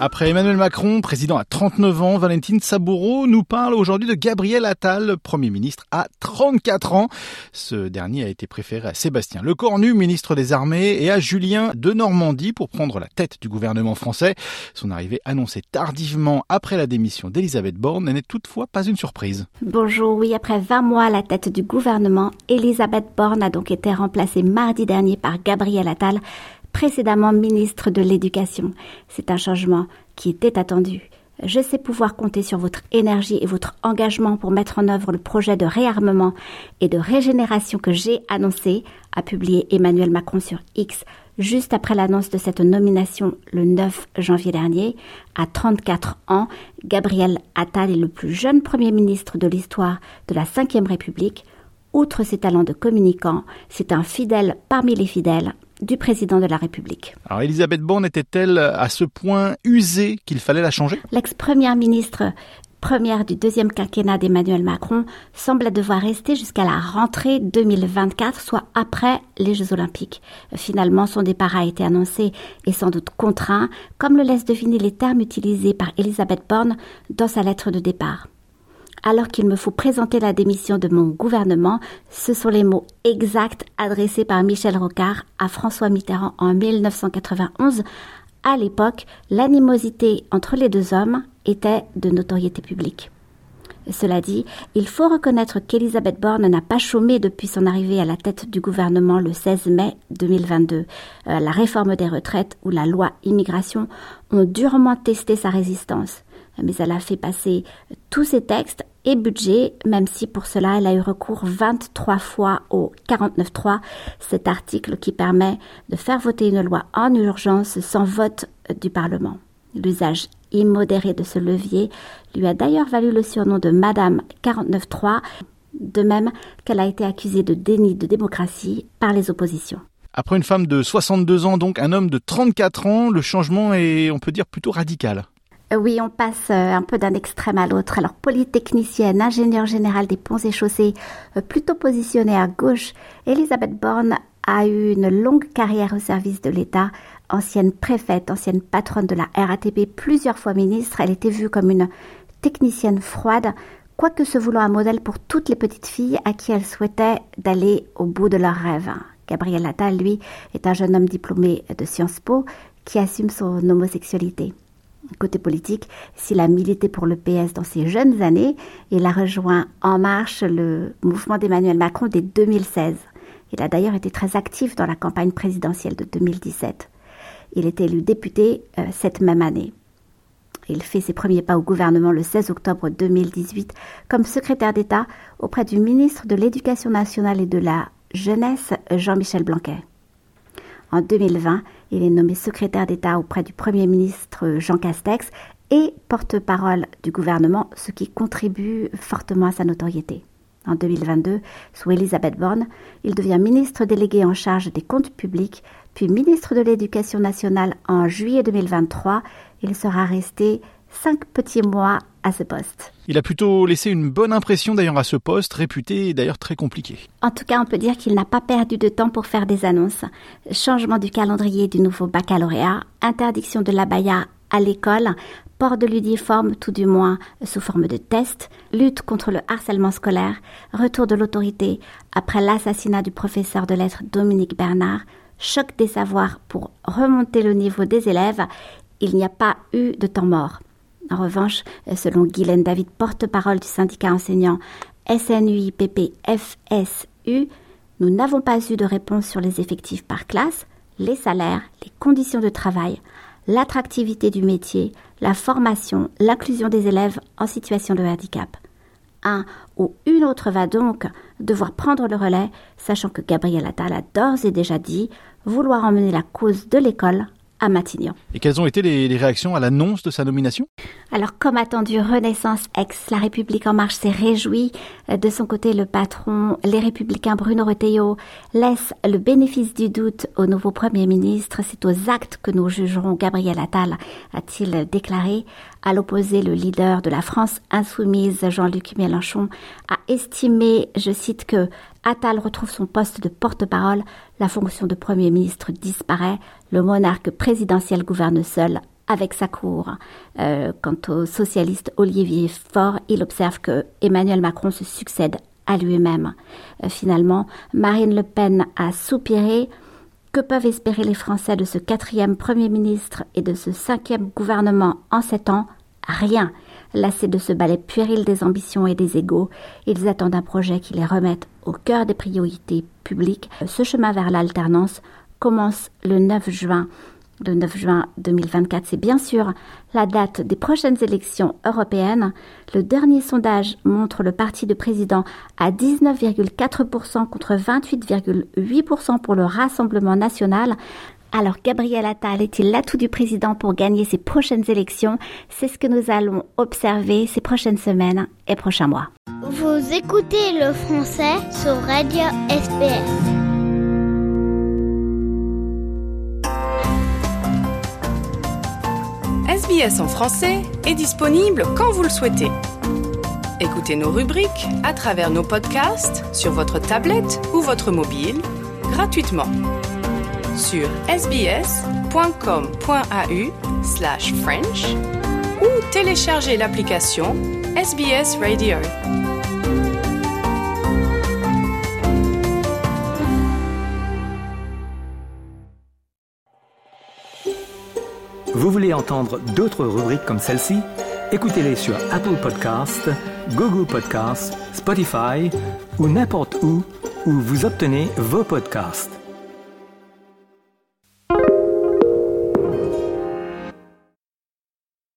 Après Emmanuel Macron, président à 39 ans, Valentine Saboureau nous parle aujourd'hui de Gabriel Attal, Premier ministre à 34 ans. Ce dernier a été préféré à Sébastien Lecornu, ministre des Armées, et à Julien de Normandie pour prendre la tête du gouvernement français. Son arrivée annoncée tardivement après la démission d'Elisabeth Borne n'est toutefois pas une surprise. Bonjour, oui, après 20 mois à la tête du gouvernement, Elisabeth Borne a donc été remplacée mardi dernier par Gabriel Attal, précédemment ministre de l'Éducation. C'est un changement qui était attendu. Je sais pouvoir compter sur votre énergie et votre engagement pour mettre en œuvre le projet de réarmement et de régénération que j'ai annoncé, a publié Emmanuel Macron sur X juste après l'annonce de cette nomination le 9 janvier dernier. À 34 ans, Gabriel Attal est le plus jeune Premier ministre de l'histoire de la Ve République. Outre ses talents de communicant, c'est un fidèle parmi les fidèles du président de la République. Alors Elisabeth Borne était-elle à ce point usée qu'il fallait la changer? L'ex-première ministre première du deuxième quinquennat d'Emmanuel Macron semble devoir rester jusqu'à la rentrée 2024, soit après les Jeux Olympiques. Finalement, son départ a été annoncé et sans doute contraint, comme le laissent deviner les termes utilisés par Elisabeth Borne dans sa lettre de départ alors qu'il me faut présenter la démission de mon gouvernement, ce sont les mots exacts adressés par Michel Rocard à François Mitterrand en 1991. À l'époque, l'animosité entre les deux hommes était de notoriété publique. Cela dit, il faut reconnaître qu'Elisabeth Borne n'a pas chômé depuis son arrivée à la tête du gouvernement le 16 mai 2022. Euh, la réforme des retraites ou la loi immigration ont durement testé sa résistance mais elle a fait passer tous ses textes et budgets, même si pour cela elle a eu recours 23 fois au 49.3, cet article qui permet de faire voter une loi en urgence sans vote du Parlement. L'usage immodéré de ce levier lui a d'ailleurs valu le surnom de Madame 49.3, de même qu'elle a été accusée de déni de démocratie par les oppositions. Après une femme de 62 ans, donc un homme de 34 ans, le changement est, on peut dire, plutôt radical. Euh, oui, on passe euh, un peu d'un extrême à l'autre. Alors, polytechnicienne, ingénieure générale des ponts et chaussées, euh, plutôt positionnée à gauche, Elisabeth Borne a eu une longue carrière au service de l'État. Ancienne préfète, ancienne patronne de la RATP, plusieurs fois ministre, elle était vue comme une technicienne froide, quoique se voulant un modèle pour toutes les petites filles à qui elle souhaitait d'aller au bout de leurs rêves. Gabriel Attal, lui, est un jeune homme diplômé de Sciences Po qui assume son homosexualité. Côté politique, s'il a milité pour le PS dans ses jeunes années, il a rejoint En Marche le mouvement d'Emmanuel Macron dès 2016. Il a d'ailleurs été très actif dans la campagne présidentielle de 2017. Il est élu député euh, cette même année. Il fait ses premiers pas au gouvernement le 16 octobre 2018 comme secrétaire d'État auprès du ministre de l'Éducation nationale et de la Jeunesse, Jean-Michel Blanquet. En 2020, il est nommé secrétaire d'État auprès du Premier ministre Jean Castex et porte-parole du gouvernement, ce qui contribue fortement à sa notoriété. En 2022, sous Elisabeth Borne, il devient ministre délégué en charge des comptes publics, puis ministre de l'Éducation nationale en juillet 2023. Il sera resté cinq petits mois à ce poste. Il a plutôt laissé une bonne impression d'ailleurs à ce poste, réputé d'ailleurs très compliqué. En tout cas, on peut dire qu'il n'a pas perdu de temps pour faire des annonces. Changement du calendrier du nouveau baccalauréat, interdiction de l'abaya à l'école, port de l'uniforme tout du moins sous forme de test, lutte contre le harcèlement scolaire, retour de l'autorité après l'assassinat du professeur de lettres Dominique Bernard, choc des savoirs pour remonter le niveau des élèves, il n'y a pas eu de temps mort. En revanche, selon Guylaine David, porte-parole du syndicat enseignant SNUIPP-FSU, nous n'avons pas eu de réponse sur les effectifs par classe, les salaires, les conditions de travail, l'attractivité du métier, la formation, l'inclusion des élèves en situation de handicap. Un ou une autre va donc devoir prendre le relais, sachant que Gabriel Attal a d'ores et déjà dit vouloir emmener la cause de l'école à Matignon. Et quelles ont été les, réactions à l'annonce de sa nomination? Alors, comme attendu, Renaissance ex La République en marche s'est réjouie. De son côté, le patron, les républicains Bruno Retailleau, laisse le bénéfice du doute au nouveau Premier ministre. C'est aux actes que nous jugerons Gabriel Attal, a-t-il déclaré. À l'opposé, le leader de la France insoumise, Jean-Luc Mélenchon, a estimé, je cite, que Attal retrouve son poste de porte-parole, la fonction de Premier ministre disparaît, le monarque présidentiel gouverne seul avec sa cour. Euh, quant au socialiste Olivier Faure, il observe que Emmanuel Macron se succède à lui-même. Euh, finalement, Marine Le Pen a soupiré. Que peuvent espérer les Français de ce quatrième Premier ministre et de ce cinquième gouvernement en sept ans? Rien. Lassés de ce balai puéril des ambitions et des égaux, ils attendent un projet qui les remette au cœur des priorités publiques. Ce chemin vers l'alternance commence le 9 juin. Le 9 juin 2024, c'est bien sûr la date des prochaines élections européennes. Le dernier sondage montre le parti de président à 19,4% contre 28,8% pour le Rassemblement national. Alors Gabriel Attal est-il l'atout du président pour gagner ces prochaines élections? C'est ce que nous allons observer ces prochaines semaines et prochains mois. Vous écoutez le français sur Radio SPS. SBS en français est disponible quand vous le souhaitez. Écoutez nos rubriques à travers nos podcasts sur votre tablette ou votre mobile gratuitement sur sbs.com.au slash French ou téléchargez l'application SBS Radio. Vous voulez entendre d'autres rubriques comme celle-ci? Écoutez-les sur Apple Podcasts, Google Podcasts, Spotify ou n'importe où où vous obtenez vos podcasts.